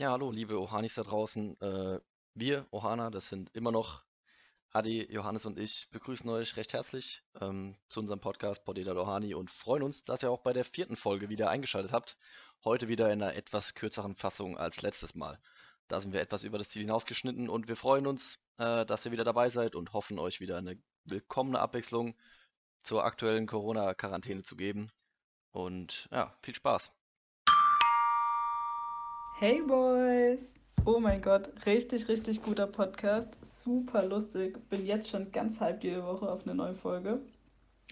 Ja, hallo, liebe Ohanis da draußen. Äh, wir, Ohana, das sind immer noch Adi, Johannes und ich, begrüßen euch recht herzlich ähm, zu unserem Podcast Podela Ohani und freuen uns, dass ihr auch bei der vierten Folge wieder eingeschaltet habt. Heute wieder in einer etwas kürzeren Fassung als letztes Mal. Da sind wir etwas über das Ziel hinausgeschnitten und wir freuen uns, äh, dass ihr wieder dabei seid und hoffen, euch wieder eine willkommene Abwechslung zur aktuellen Corona-Quarantäne zu geben. Und ja, viel Spaß. Hey Boys! Oh mein Gott, richtig, richtig guter Podcast. Super lustig. Bin jetzt schon ganz halb jede Woche auf eine neue Folge.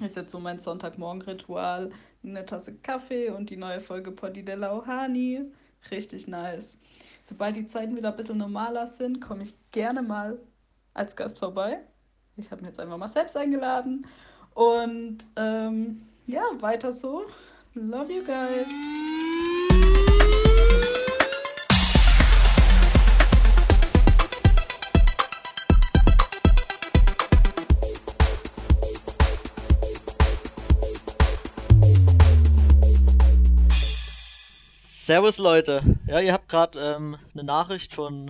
Ist jetzt so mein Sonntagmorgen-Ritual. Eine Tasse Kaffee und die neue Folge Poddy della Ohani. Richtig nice. Sobald die Zeiten wieder ein bisschen normaler sind, komme ich gerne mal als Gast vorbei. Ich habe mir jetzt einfach mal selbst eingeladen. Und ähm, ja, weiter so. Love you guys. Servus Leute. Ja, ihr habt gerade ähm, eine Nachricht von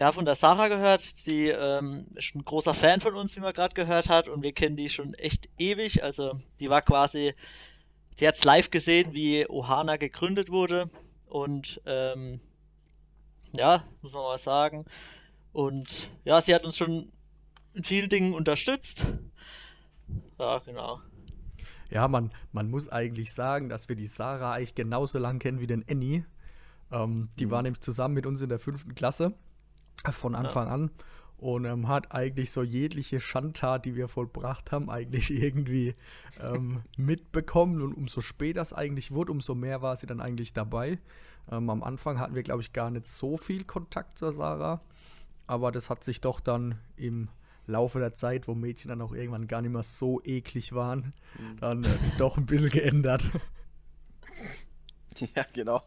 ja, von der Sarah gehört. Sie ähm, ist ein großer Fan von uns, wie man gerade gehört hat. Und wir kennen die schon echt ewig. Also die war quasi, sie hat es live gesehen, wie Ohana gegründet wurde. Und ähm, ja, muss man mal sagen. Und ja, sie hat uns schon in vielen Dingen unterstützt. Ja, genau. Ja, man, man muss eigentlich sagen, dass wir die Sarah eigentlich genauso lang kennen wie den Annie. Ähm, die mhm. war nämlich zusammen mit uns in der fünften Klasse äh, von Anfang ja. an und ähm, hat eigentlich so jegliche Schandtat, die wir vollbracht haben, eigentlich irgendwie ähm, mitbekommen. Und umso später es eigentlich wurde, umso mehr war sie dann eigentlich dabei. Ähm, am Anfang hatten wir, glaube ich, gar nicht so viel Kontakt zur Sarah, aber das hat sich doch dann im Laufe der Zeit, wo Mädchen dann auch irgendwann gar nicht mehr so eklig waren, mhm. dann äh, doch ein bisschen geändert. Ja, genau.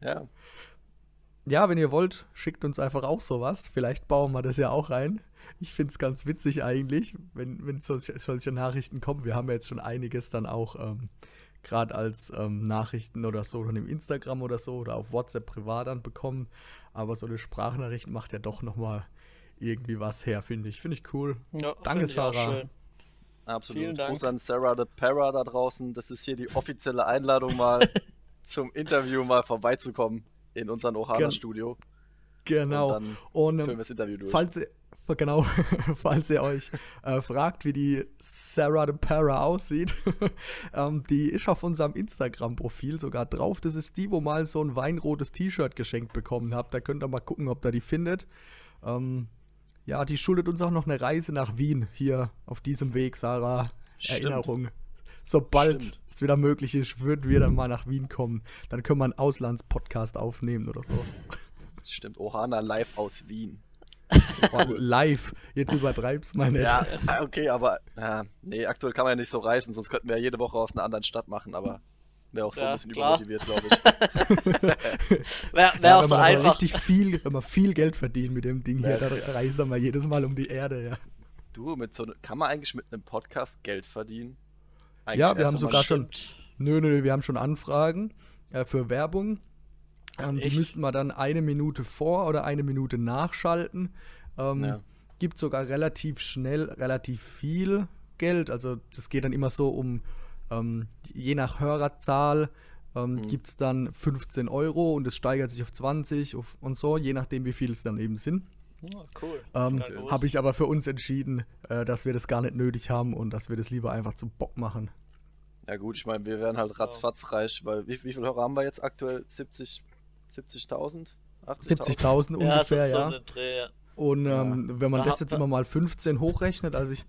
Ja. Ja, wenn ihr wollt, schickt uns einfach auch sowas. Vielleicht bauen wir das ja auch ein. Ich finde es ganz witzig eigentlich, wenn, wenn solche, solche, Nachrichten kommen. Wir haben ja jetzt schon einiges dann auch ähm, gerade als ähm, Nachrichten oder so dann im Instagram oder so oder auf WhatsApp privat dann bekommen. Aber so eine Sprachnachricht macht ja doch nochmal irgendwie was her, finde ich. Finde ich cool. Ja, Danke, Sarah. Absolut. Vielen Dank. Gruß an Sarah the Para da draußen. Das ist hier die offizielle Einladung, mal zum Interview mal vorbeizukommen in unserem Ohana-Studio. Genau. Und dann Und, ähm, das Interview durch. Falls ihr, genau, falls ihr euch äh, fragt, wie die Sarah the Para aussieht, ähm, die ist auf unserem Instagram-Profil sogar drauf. Das ist die, wo mal so ein weinrotes T-Shirt geschenkt bekommen habt. Da könnt ihr mal gucken, ob ihr die findet. Ähm, ja, die schuldet uns auch noch eine Reise nach Wien hier auf diesem Weg, Sarah. Stimmt. Erinnerung. Sobald Stimmt. es wieder möglich ist, würden wir dann mal nach Wien kommen. Dann können wir einen Auslandspodcast aufnehmen oder so. Stimmt, Ohana live aus Wien. Oh, live, jetzt übertreib's mal nicht. Ja, okay, aber äh, nee, aktuell kann man ja nicht so reisen, sonst könnten wir ja jede Woche aus einer anderen Stadt machen, aber Wäre auch so ja, ein bisschen klar. übermotiviert, glaube ich. Wäre wär ja, auch so einfach. richtig viel, wenn man viel Geld verdient mit dem Ding hier, dann reisen wir jedes Mal um die Erde, ja. Du, mit so kann man eigentlich mit einem Podcast Geld verdienen? Eigentlich ja, wir haben sogar schon. Nö, nö, wir haben schon Anfragen äh, für Werbung. Ähm, die müssten wir dann eine Minute vor oder eine Minute nachschalten. Ähm, ja. Gibt sogar relativ schnell relativ viel Geld. Also das geht dann immer so um ähm, je nach Hörerzahl ähm, mhm. gibt es dann 15 Euro und es steigert sich auf 20 auf, und so, je nachdem, wie viel es dann eben sind. Oh, cool. Ähm, Habe ich aber für uns entschieden, äh, dass wir das gar nicht nötig haben und dass wir das lieber einfach zum Bock machen. Ja gut, ich meine, wir werden halt ratzfatz reich, weil wie, wie viele Hörer haben wir jetzt aktuell? 70, 70.000? 70.000 ungefähr, ja. So Dreh, ja. Und ähm, ja. wenn man das jetzt immer mal 15 hochrechnet, also ich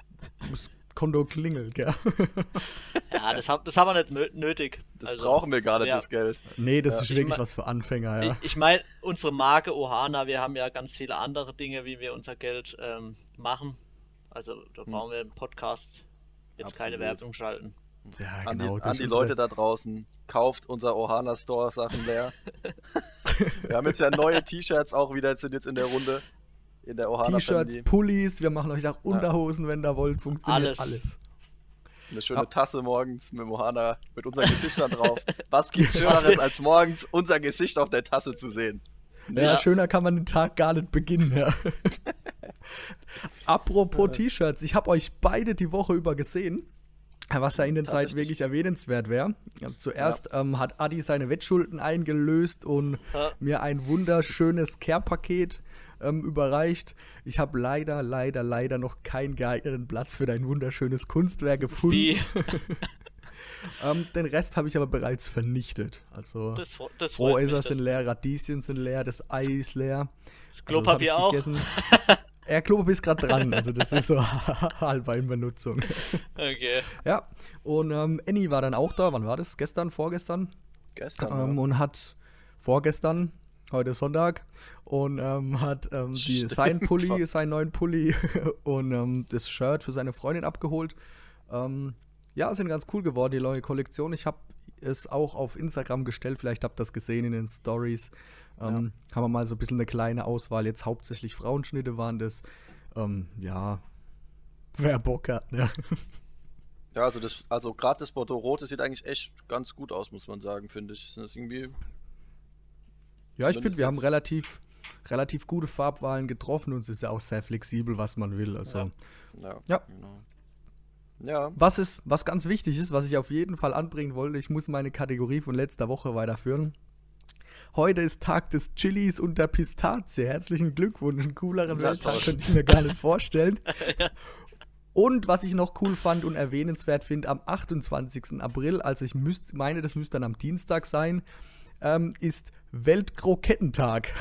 muss Konto klingelt, gell? Ja, das, hab, das haben wir nicht nötig. Das also, brauchen wir gar nicht, ja. das Geld. Nee, das ja. ist wirklich was für Anfänger, ja. Ich, ich meine, unsere Marke Ohana, wir haben ja ganz viele andere Dinge, wie wir unser Geld ähm, machen. Also da hm. brauchen wir im Podcast jetzt Absolut. keine Werbung schalten. Ja, genau. An die, an die Leute da draußen, kauft unser Ohana Store Sachen leer. wir haben jetzt ja neue T-Shirts auch wieder, sind jetzt in der Runde in der Ohana T-Shirts, Pullis, wir machen euch auch Unterhosen, ja. wenn ihr wollt, funktioniert alles. alles. Eine schöne Tasse morgens mit Mohana, mit unseren Gesichtern drauf. Was gibt Schöneres, als morgens unser Gesicht auf der Tasse zu sehen? Ja, ja, schöner kann man den Tag gar nicht beginnen. Ja. Apropos T-Shirts, ich habe euch beide die Woche über gesehen. Was ja in der Zeit wirklich erwähnenswert wäre. Zuerst ja. ähm, hat Adi seine Wettschulden eingelöst und ja. mir ein wunderschönes Care-Paket ähm, überreicht. Ich habe leider, leider, leider noch keinen geeigneten Platz für dein wunderschönes Kunstwerk gefunden. Wie? ähm, den Rest habe ich aber bereits vernichtet. Also das, das Rohäser sind leer, Radieschen sind leer, das Ei ist leer. Das Klopapier also, auch. Ja, Klopapier ist gerade dran, also das ist so halber in Benutzung. Okay. Ja, und ähm, Annie war dann auch da, wann war das? Gestern, vorgestern? Gestern. Ähm, ja. Und hat vorgestern, heute ist Sonntag, und ähm, hat ähm, die, sein Pulli, seinen neuen Pulli und ähm, das Shirt für seine Freundin abgeholt. Ähm, ja, sind ganz cool geworden, die neue Kollektion. Ich habe es auch auf Instagram gestellt, vielleicht habt ihr das gesehen in den Stories. Ähm, ja. Haben wir mal so ein bisschen eine kleine Auswahl. Jetzt hauptsächlich Frauenschnitte waren das. Ähm, ja, wer Bock hat, ne? Ja, also das, also gerade das Bordeaux Rote sieht eigentlich echt ganz gut aus, muss man sagen, finde ich. Ist das irgendwie. Ja, ich finde, wir haben relativ, relativ gute Farbwahlen getroffen und es ist ja auch sehr flexibel, was man will. Also, ja. ja, ja. Genau. Ja. Was ist, was ganz wichtig ist, was ich auf jeden Fall anbringen wollte, ich muss meine Kategorie von letzter Woche weiterführen. Heute ist Tag des Chilis und der Pistazie. Herzlichen Glückwunsch. Einen cooleren ja, Welttag könnte ich mir gar nicht vorstellen. ja. Und was ich noch cool fand und erwähnenswert finde, am 28. April, also ich müsst, meine, das müsste dann am Dienstag sein, ähm, ist Weltkrokettentag.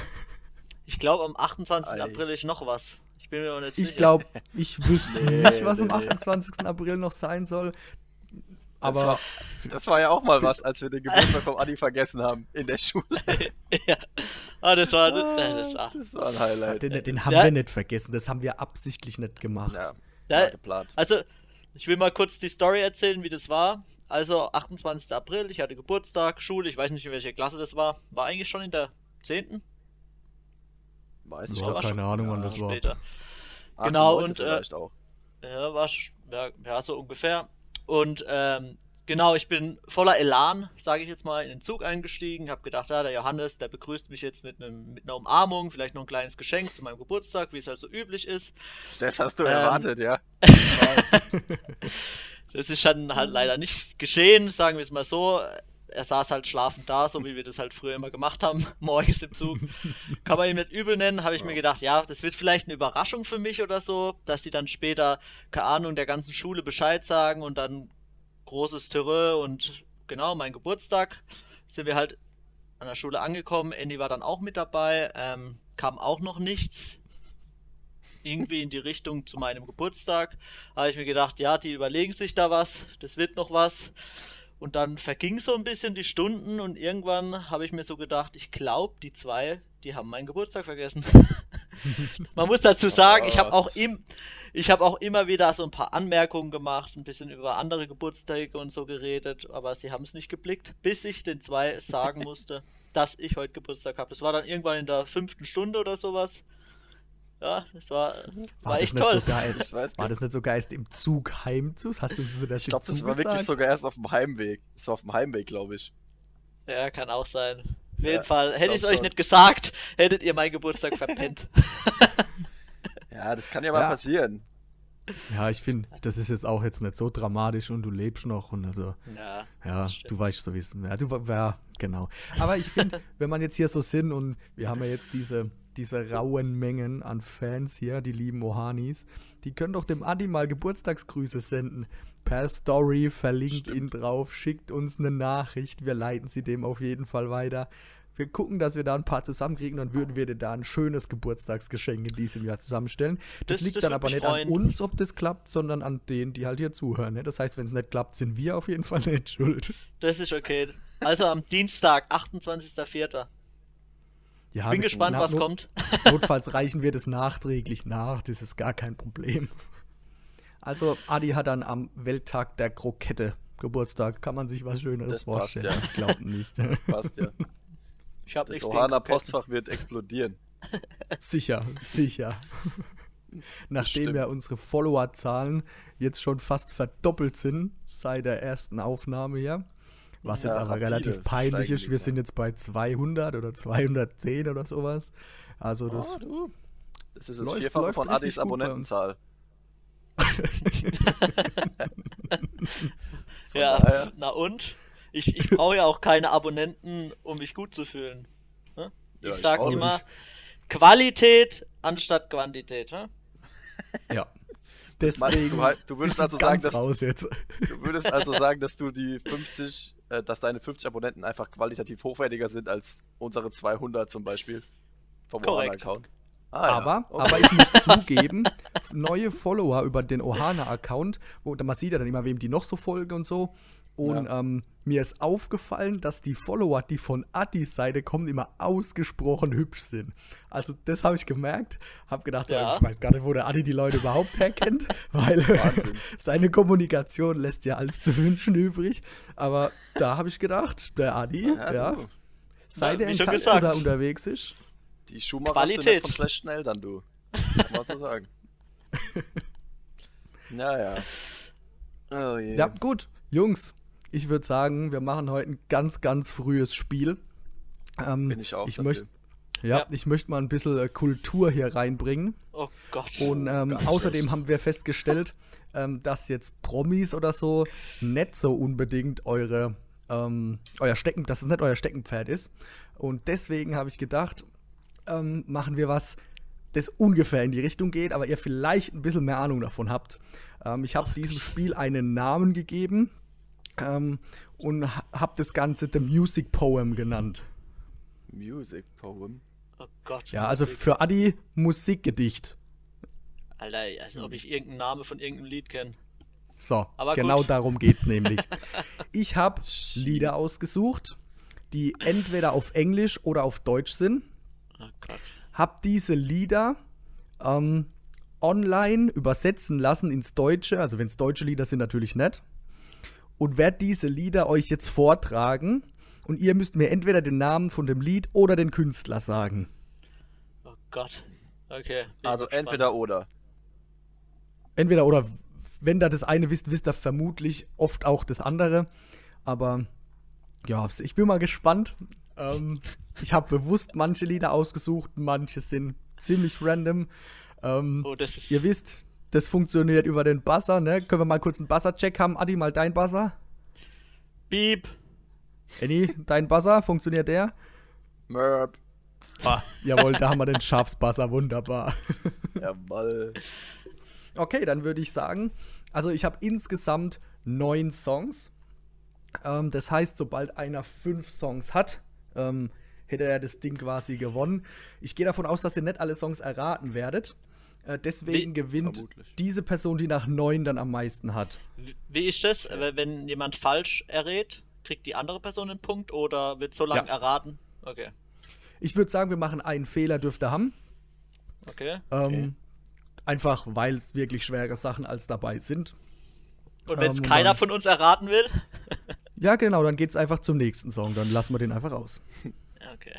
Ich glaube, am 28. Ei. April ist noch was. Ich bin mir auch nicht sicher. Ich glaube, ich wüsste nee, nicht, was nee, am 28. April noch sein soll. Aber das war, das war, ja auch mal was, als wir den Geburtstag vom Adi vergessen haben in der Schule. ja. Ah, das war, das, das, das war ein Highlight. Den, den haben ja. wir nicht vergessen, das haben wir absichtlich nicht gemacht. Ja, ja geplant. Also, ich will mal kurz die Story erzählen, wie das war. Also, 28. April, ich hatte Geburtstag, Schule, ich weiß nicht, in welcher Klasse das war. War eigentlich schon in der 10. Weiß ich ja, keine Ahnung, wann das war. Später. Genau, und. Äh, auch. Ja, war ja, ja, so ungefähr. Und ähm, genau, ich bin voller Elan, sage ich jetzt mal, in den Zug eingestiegen. Habe gedacht, ja, der Johannes, der begrüßt mich jetzt mit, einem, mit einer Umarmung, vielleicht noch ein kleines Geschenk zu meinem Geburtstag, wie es halt so üblich ist. Das hast du ähm, erwartet, ja. das ist dann halt leider nicht geschehen, sagen wir es mal so. Er saß halt schlafend da, so wie wir das halt früher immer gemacht haben, morgens im Zug. Kann man ihn nicht übel nennen, habe ich mir gedacht, ja, das wird vielleicht eine Überraschung für mich oder so, dass die dann später, keine Ahnung, der ganzen Schule Bescheid sagen und dann großes Terrain und genau, mein Geburtstag sind wir halt an der Schule angekommen. Andy war dann auch mit dabei, ähm, kam auch noch nichts. Irgendwie in die Richtung zu meinem Geburtstag. Habe ich mir gedacht, ja, die überlegen sich da was, das wird noch was. Und dann verging so ein bisschen die Stunden und irgendwann habe ich mir so gedacht, ich glaube, die zwei, die haben meinen Geburtstag vergessen. Man muss dazu sagen, ich habe auch, im, hab auch immer wieder so ein paar Anmerkungen gemacht, ein bisschen über andere Geburtstage und so geredet, aber sie haben es nicht geblickt, bis ich den zwei sagen musste, dass ich heute Geburtstag habe. Das war dann irgendwann in der fünften Stunde oder sowas. Ja, das war, war, war echt toll. So das war das nicht so geist im Zug heim zu? Hast du das Ich glaube, das war wirklich sogar erst auf dem Heimweg. Das war auf dem Heimweg, glaube ich. Ja, kann auch sein. Auf jeden ja, Fall, hätte ich es euch nicht gesagt, hättet ihr meinen Geburtstag verpennt. ja, das kann ja mal ja. passieren. Ja, ich finde, das ist jetzt auch jetzt nicht so dramatisch und du lebst noch und also, ja, ja du weißt so wissen. Ja, du, ja, genau. Aber ich finde, wenn man jetzt hier so sind und wir haben ja jetzt diese diese rauen Mengen an Fans hier, die lieben Ohanis, die können doch dem Adi mal Geburtstagsgrüße senden. Per Story, verlinkt Stimmt. ihn drauf, schickt uns eine Nachricht, wir leiten sie dem auf jeden Fall weiter. Wir gucken, dass wir da ein paar zusammenkriegen, dann würden wir dir da ein schönes Geburtstagsgeschenk in diesem Jahr zusammenstellen. Das, das liegt das dann aber nicht freuen. an uns, ob das klappt, sondern an denen, die halt hier zuhören. Ne? Das heißt, wenn es nicht klappt, sind wir auf jeden Fall nicht schuld. Das ist okay. Also am Dienstag, 28.04. Ja, Bin gespannt, was not kommt. Notfalls reichen wir das nachträglich nach, das ist gar kein Problem. Also, Adi hat dann am Welttag der Krokette Geburtstag. Kann man sich was Schöneres das vorstellen? Passt, ja. Ich glaube nicht. Das passt ja. Ich das Ohana Postfach wird explodieren. Sicher, sicher. Nachdem ja unsere Followerzahlen jetzt schon fast verdoppelt sind seit der ersten Aufnahme hier. Was Ja, jetzt aber rapide relativ peinlich ist. Wir sind jetzt bei 200 oder 210 oder sowas. Also das Oh, du. Das ist das Läuft- Vierfache läuft von richtig Adis. Abonnentenzahl. Ja, daher- na und? Ich, ich brauche ja auch keine Abonnenten, um mich gut zu fühlen. Ne? Ja, ich sage immer nicht. Qualität anstatt Quantität. Ne? ja. Deswegen du halt- du würdest also sagen, dass- raus jetzt. Du würdest also sagen, dass du die 50, äh, dass deine 50 Abonnenten einfach qualitativ hochwertiger sind als unsere 200 zum Beispiel vom. Ohana-Account. Ah, ja. Aber, Okay. aber ich muss zugeben, neue Follower über den Ohana-Account, wo man sieht ja dann immer, wem die noch so folgen und so. Und ähm, mir ist aufgefallen, dass die Follower, die von Addis Seite kommen, immer ausgesprochen hübsch sind. Also das habe ich gemerkt. Habe gedacht, so, Ja. ich weiß gar nicht, wo der Adi die Leute überhaupt herkennt, weil Wahnsinn. seine Kommunikation lässt ja alles zu wünschen übrig. Aber da habe ich gedacht, der Adi, Ja, ja, seit er in da unterwegs ist, Die Schumacher Qualität. sind nicht von schlechten Eltern, du. Kann man so sagen. Naja. Oh je. Ja, gut. Jungs, ich würde sagen, wir machen heute ein ganz, ganz frühes Spiel. Ähm, Bin ich auch ich möchte ja, Ja. ich möchte mal ein bisschen äh, Kultur hier reinbringen. Oh Gott. Und ähm, außerdem haben wir festgestellt, ähm, dass jetzt Promis oder so nicht so unbedingt eure, ähm, euer Stecken, dass es nicht euer Steckenpferd ist. Und deswegen habe ich gedacht, ähm, machen wir was, das ungefähr in die Richtung geht, aber ihr vielleicht ein bisschen mehr Ahnung davon habt. Ähm, ich habe diesem Spiel einen Namen gegeben ähm, und ha- habe das Ganze The Music Poem genannt. Music Poem. oh Gott. Ja, also Musik. für Adi Musikgedicht. Alter, als ob ich irgendeinen Namen von irgendeinem Lied kenne. So, Aber genau gut. darum geht's nämlich. Ich habe Lieder ausgesucht, die entweder auf Englisch oder auf Deutsch sind. Oh Gott. Hab diese Lieder ähm, online übersetzen lassen ins Deutsche, also wenn es deutsche Lieder sind, natürlich nicht. Und werde diese Lieder euch jetzt vortragen. Und ihr müsst mir entweder den Namen von dem Lied oder den Künstler sagen. Oh Gott. Okay. Also entweder oder. Entweder oder, wenn da das eine wisst, wisst ihr vermutlich oft auch das andere. Aber ja, ich bin mal gespannt. Ähm, ich habe bewusst manche Lieder ausgesucht, manche sind ziemlich random. Ähm, Oh, das ist. Ihr wisst, das funktioniert über den Buzzer, ne? Können wir mal kurz einen Buzzer-Check haben? Adi, mal dein Buzzer. Beep. Annie, dein Buzzer, funktioniert der? Merp. Ah, jawohl, da haben wir den Schafsbuzzer, wunderbar. Jawoll. Okay, dann würde ich sagen, also ich habe insgesamt neun Songs. Ähm, das heißt, sobald einer fünf Songs hat, ähm, hätte er das Ding quasi gewonnen. Ich gehe davon aus, dass ihr nicht alle Songs erraten werdet. Äh, deswegen Wie- gewinnt Vermutlich. diese Person, die nach neun dann am meisten hat. Wie- ist das, äh, wenn jemand falsch errät? Kriegt die andere Person einen Punkt oder wird so lange Ja. erraten? Okay. Ich würde sagen, wir machen einen Fehler, dürft ihr haben. Okay. Ähm, Einfach weil es wirklich schwere Sachen als dabei sind. Und wenn es ähm, keiner dann- von uns erraten will? Ja, genau, dann geht's einfach zum nächsten Song. Dann lassen wir den einfach aus. Okay.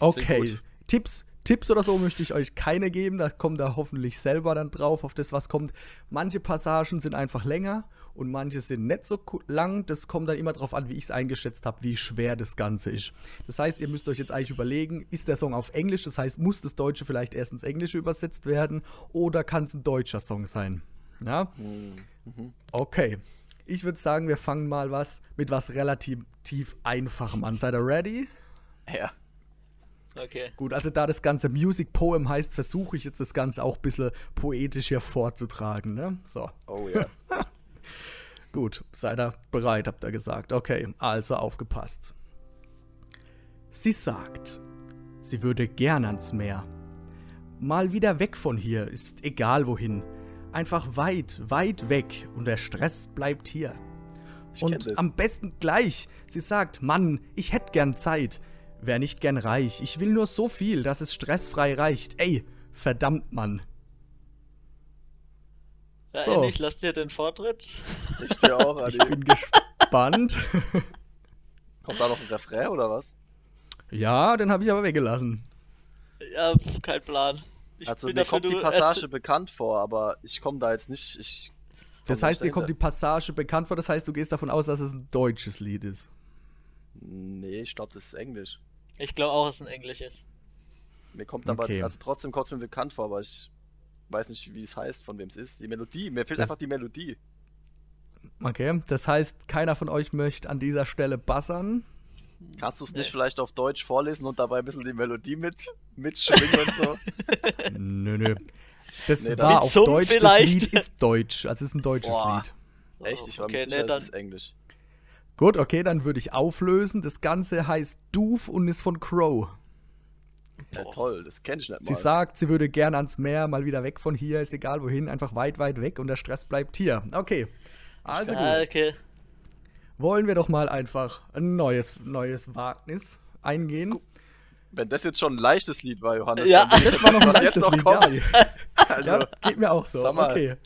Okay. Tipps, Tipps oder so möchte ich euch keine geben. Da kommt da hoffentlich selber dann drauf, auf das, was kommt. Manche Passagen sind einfach länger und manche sind nicht so lang. Das kommt dann immer drauf an, wie ich es eingeschätzt habe, wie schwer das Ganze ist. Das heißt, ihr müsst euch jetzt eigentlich überlegen, ist der Song auf Englisch? Das heißt, muss das Deutsche vielleicht erst ins Englische übersetzt werden oder kann es ein deutscher Song sein? Ja? Okay. Ich würde sagen, wir fangen mal was mit was relativ tief einfachem an. Seid ihr ready? Ja. Okay. Gut, also da das Ganze Music Poem heißt, versuche ich jetzt das Ganze auch ein bisschen poetisch hier vorzutragen. Ne? So, Oh ja. gut, seid ihr bereit, habt ihr gesagt. Okay, also aufgepasst. Sie sagt, sie würde gern ans Meer. Mal wieder weg von hier, ist egal wohin. Einfach weit, weit weg und der Stress bleibt hier. Ich Und am besten gleich. Sie sagt, Mann, ich hätt gern Zeit. Wär nicht gern reich. Ich will nur so viel, dass es stressfrei reicht. Ey, verdammt, Mann. Ja, So. ich lass dir den Vortritt. Ich dir auch, Ich Adi. bin gespannt. Kommt da noch ein Refrain oder was? ja, den habe ich aber weggelassen. Ja, kein Plan. ich Also mir dafür, kommt die Passage bekannt vor, aber ich komme da jetzt nicht. Ich Das da heißt, dir kommt die. Passage bekannt vor, das heißt, du gehst davon aus, dass es ein deutsches Lied ist. Nee, ich glaube, das ist Englisch. Ich glaube auch, dass es ein Englisch ist. Mir kommt aber, Okay. also trotzdem kommt es mir bekannt vor, aber ich weiß nicht, wie es heißt, von wem es ist. Die Melodie, mir fehlt Das- einfach die Melodie. Okay, das heißt, keiner von euch möchte an dieser Stelle buzzern. Kannst du es Nee. nicht vielleicht auf Deutsch vorlesen und dabei ein bisschen die Melodie mit mitschwingen und so? Nö, nö. Das Nee, war auf Deutsch, vielleicht. das Lied ist deutsch, also es ist ein deutsches Boah. Lied. Echt? Ich war okay, mir sicher, nee, dann, es ist Englisch. Gut, okay, dann würde ich auflösen. Das Ganze heißt Doof und ist von Crow. Ja, toll, das kenne ich nicht Sie mal. sagt, sie würde gern ans Meer, mal wieder weg von hier, ist egal wohin, einfach weit, weit weg und der Stress bleibt hier. Okay. Also ah, gut, okay. wollen wir doch mal einfach ein neues, neues Wagnis eingehen. Wenn das jetzt schon ein leichtes Lied war, Johannes, Ja. Das war noch ein was jetzt leichtes noch Lied, kommt. ja. Also, Ja, geht mir auch so. Sag mal. Okay.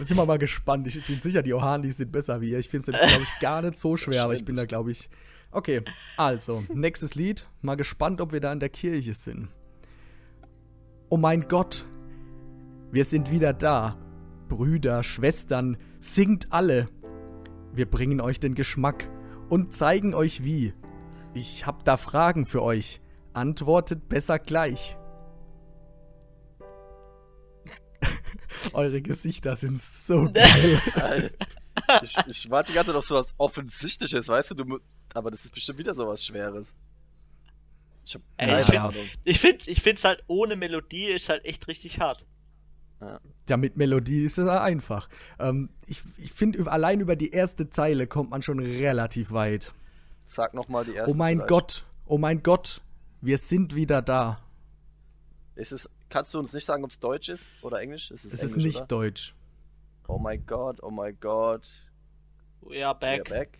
Sind wir mal gespannt. Ich bin sicher, die Ohanis sind besser wie ihr. Ich finde es, glaube ich, gar nicht so schwer, aber ich bin da, glaube ich. Okay, also, nächstes Lied. Mal gespannt, ob wir da in der Kirche sind. Oh mein Gott, wir sind wieder da. Brüder, Schwestern, singt alle. Wir bringen euch den Geschmack und zeigen euch wie. Ich hab da Fragen für euch. Antwortet besser gleich. Eure Gesichter sind so geil. ich, ich warte die ganze Zeit auf sowas Offensichtliches, weißt du, du, aber das ist bestimmt wieder sowas Schweres. Ich hab Ey, keine ich find- Ahnung. Ich finde ich find's halt ohne Melodie ist halt echt richtig hart. Ja, mit Melodie ist es einfach. Ähm, ich ich finde, allein über die erste Zeile kommt man schon relativ weit. Sag nochmal die erste. Oh mein vielleicht. Gott, oh mein Gott, wir sind wieder da. Ist es, kannst du uns nicht sagen, ob es Deutsch ist oder Englisch? Es ist, Es ist Englisch, nicht oder? deutsch. Oh mein Gott, oh mein Gott. Ja, back. Ja, back.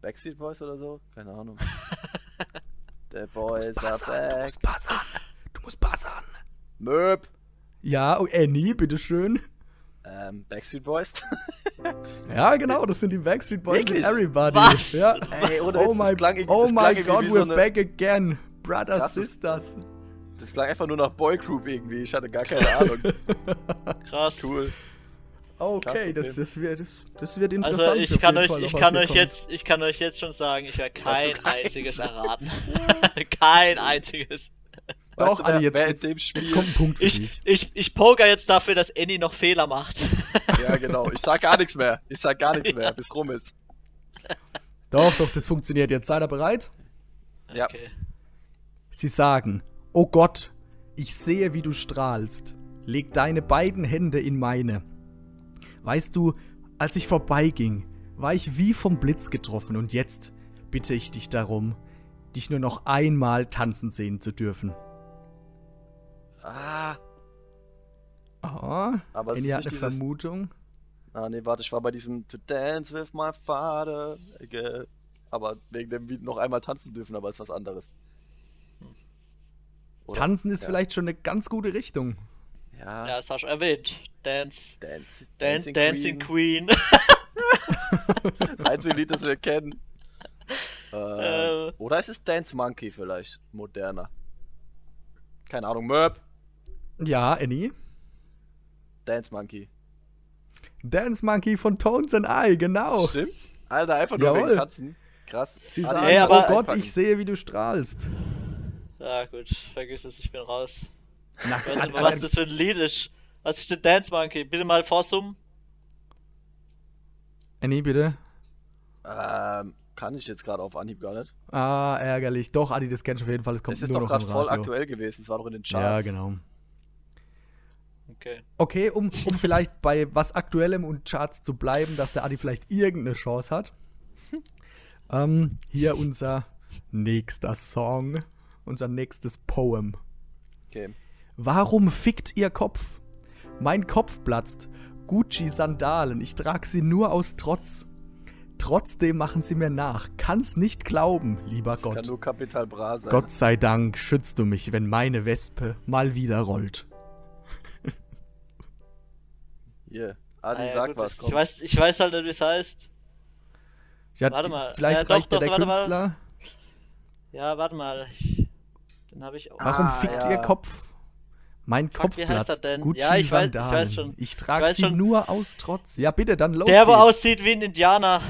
Backstreet Boys oder so? Keine Ahnung. The Boys are back. buzzern. Du musst buzzern. Möb. Ja, oh, Annie, bitteschön. Ähm, Backstreet Boys? Ja, genau, das sind die Backstreet Boys Wirklich? mit Everybody. Was? Ja. Ey, Oh Witz, my, klang, oh my God, we're so back again. Brothers, Krasses- Sisters. Das klang einfach nur nach Boygroup irgendwie. Ich hatte gar keine Ahnung. Krass. Cool. Okay, das, das, wird, das, das wird interessant. Also ich kann euch, Fall, ich kann euch kommt. jetzt, ich kann euch jetzt schon sagen, ich werde kein einziges erraten. kein einziges. Doch, Weißt du, Adi, jetzt, jetzt, dem jetzt Spiel- kommt ein Punkt für Ich, dich. ich, ich poker jetzt dafür, dass Annie noch Fehler macht. Ja, genau. Ich sag gar nichts mehr. Ich sag gar nichts mehr, bis rum ist. Doch, doch, das funktioniert jetzt. Seid ihr bereit? Ja. Okay. Sie sagen, oh Gott, ich sehe, wie du strahlst. Leg deine beiden Hände in meine. Weißt du, als ich vorbeiging, war ich wie vom Blitz getroffen und jetzt bitte ich dich darum, dich nur noch einmal tanzen sehen zu dürfen. Ah, Ah, aber es ist eine dieses... Vermutung. Ah, nee, warte, ich war bei diesem To Dance with my father. Ge- Aber wegen dem noch einmal tanzen dürfen, aber ist was anderes. Oder? Tanzen ist Ja. vielleicht schon eine ganz gute Richtung. Ja, Ja, das hast du erwähnt. Dance. Dance, Dan Dancing, Queen. Das einzige Lied, das wir kennen. Äh, Äh. Oder ist es Dance Monkey vielleicht? Moderner. Keine Ahnung, Merp. Ja, Annie. Dance Monkey. Dance Monkey von Tones and I, genau. Stimmt's? Alter, einfach nur Jawohl. wegen Tanzen. Krass. Sie sagen, Ey, aber- oh Gott, einpacken. ich sehe, wie du strahlst. Ja, gut, vergiss es, ich bin raus. Na, Ich weiß nicht, was das für ein Lied ist. Was ist denn Dance Monkey? Bitte mal vorsummen. Annie, bitte. Ähm, kann ich jetzt gerade auf Anhieb gar nicht. Ah, ärgerlich. Doch, Adi, das kennst du auf jeden Fall. Es kommt Es ist nur doch gerade voll Radio. aktuell gewesen. Es war doch in den Ja, Charts. genau. Okay. Okay, um, um vielleicht bei was Aktuellem und Charts zu bleiben, dass der Adi vielleicht irgendeine Chance hat. ähm, hier unser nächster Song, unser nächstes Poem. Okay. Warum fickt ihr Kopf? Mein Kopf platzt. Gucci-Sandalen, ich trag sie nur aus Trotz. Trotzdem machen sie mir nach. Kann's nicht glauben, lieber Das kann Gott. nur Kapital Bra sein. Gott sei Dank schützt du mich, wenn meine Wespe mal wieder rollt. Hier. Adi, Ah, ja, sag gut, was. ich, Komm. weiß, ich weiß halt nicht, wie es heißt. Ja, Warte mal. Vielleicht doch, reicht ja doch, der warte mal. Künstler. Ja, warte mal. Ich, Den habe ich auch. Warum Ah, fickt ja. ihr Kopf? Mein Fuck, Kopf wie heißt platzt. denn? Gucci Ja, ich weiß- ich weiß schon. Ich Ich trage weiß sie schon. nur aus Trotz. Ja, bitte, dann los Der, wo aussieht wie ein Indianer.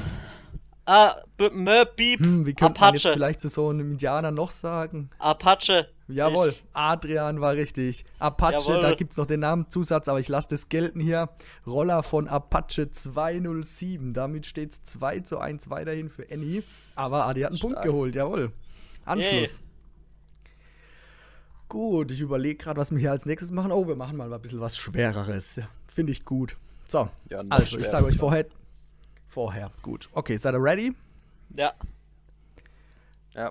Ah, B Mö, Beep, Hm, wie könnte man jetzt Apache. vielleicht zu so einem Indianer noch sagen? Apache. Jawohl, Ich- Adrian war richtig. Apache, Jawohl. da gibt es noch den Namenszusatz, aber ich lasse das gelten hier. Roller von Apache 207. Damit steht es 2 zu 1 weiterhin für Annie. Aber Adi hat einen Punkt Stark. geholt, jawohl. Anschluss. Gut, ich überlege gerade, was wir hier als nächstes machen. Oh, wir machen mal ein bisschen was Schwereres. Ja, Finde ich gut. So, Ja, also ich sage euch ja. vorher. Vorher, gut. Okay, seid ihr ready? Ja.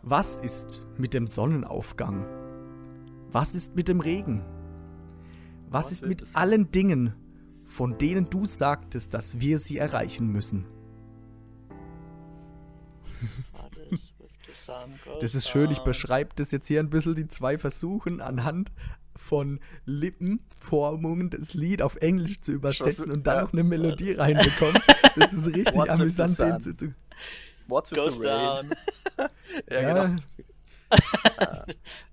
Was ist mit dem Sonnenaufgang? Was ist mit dem Regen? Was Was ist mit allen Dingen, von denen du sagtest, dass wir sie erreichen müssen? Zusammen, Das ist schön, ich Ghost beschreibe das jetzt hier ein bisschen, die zwei versuchen anhand von Lippenformungen das Lied auf Englisch zu übersetzen und dann noch eine Melodie reinbekommen. Das ist richtig What's with amüsant, den zu tun. What's with Goes the rain? down. Ja, Ja, genau.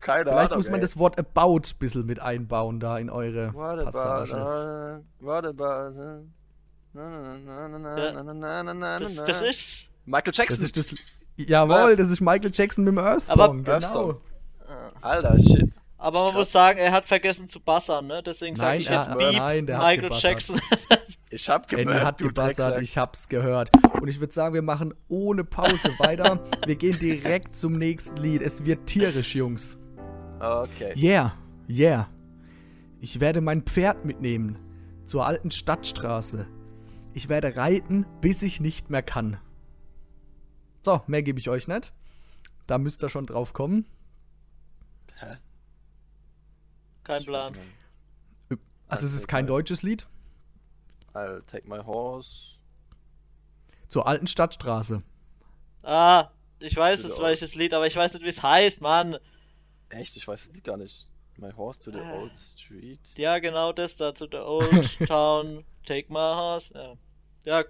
Keine vielleicht Ahnung, muss man ey. das Wort about ein bisschen mit einbauen da in eure What about, Passage. uh, what about, uh, na, na, ist. Ist. Jawohl, das ist Michael Jackson mit dem Earth Aber- Song, Earth genau. Song. Alter, shit. Aber man Krass. muss sagen, er hat vergessen zu buzzern, ne? Deswegen sage ich er- jetzt Beep, nein, der hat Michael gebuzzert. Jackson. Ich hab Andy gemerkt, hat Drecksack. ich hab's gehört. Und ich würde sagen, wir machen ohne Pause weiter. Wir gehen direkt zum nächsten Lied. Es wird tierisch, Jungs. Okay. Yeah, yeah. Ich werde mein Pferd mitnehmen zur alten Stadtstraße. Ich werde reiten, bis ich nicht mehr kann. So, mehr gebe ich euch nicht. Da müsst ihr schon drauf kommen. Hä? Kein Plan. Also es ist kein deutsches Lied. I'll take my horse. Zur alten Stadtstraße. Ah, ich weiß es, welches Lied, aber ich weiß nicht, wie es heißt, Mann. Echt, ich weiß das Lied gar nicht. My horse to the Ah. old street. Ja, genau das da, to the old town, take my horse. Ja, ja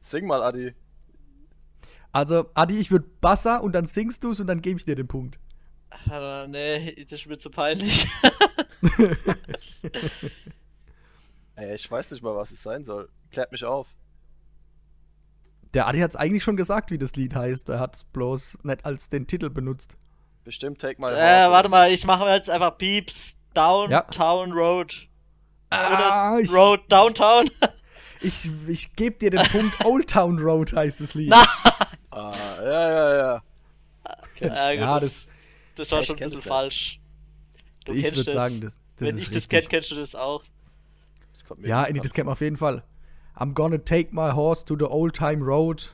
Sing mal, Adi. Also, Adi, ich würde Bassa und dann singst du es und dann gebe ich dir den Punkt. aber nee, das ist mir zu peinlich. Ey, ich weiß nicht mal, was es sein soll. Klärt mich auf. Der Adi hat es eigentlich schon gesagt, wie das Lied heißt. Er hat es bloß nicht als den Titel benutzt. Bestimmt take my horse. äh, warte mal, ich mache jetzt einfach Beeps Downtown Road. Ah, ich, Road Downtown. ich, ich gebe dir den Punkt. Old Town Road heißt das Lied. Na, Ah, ja, ja, ja. Ja, gut, ja, das, das, das war Ja, schon ein bisschen das falsch. Du ich würde sagen, das, das Wenn ist ich das kenne, kennst du das auch. Das kommt mir ja, Andy, das kennt man auf jeden Fall. I'm gonna take my horse to the old time road.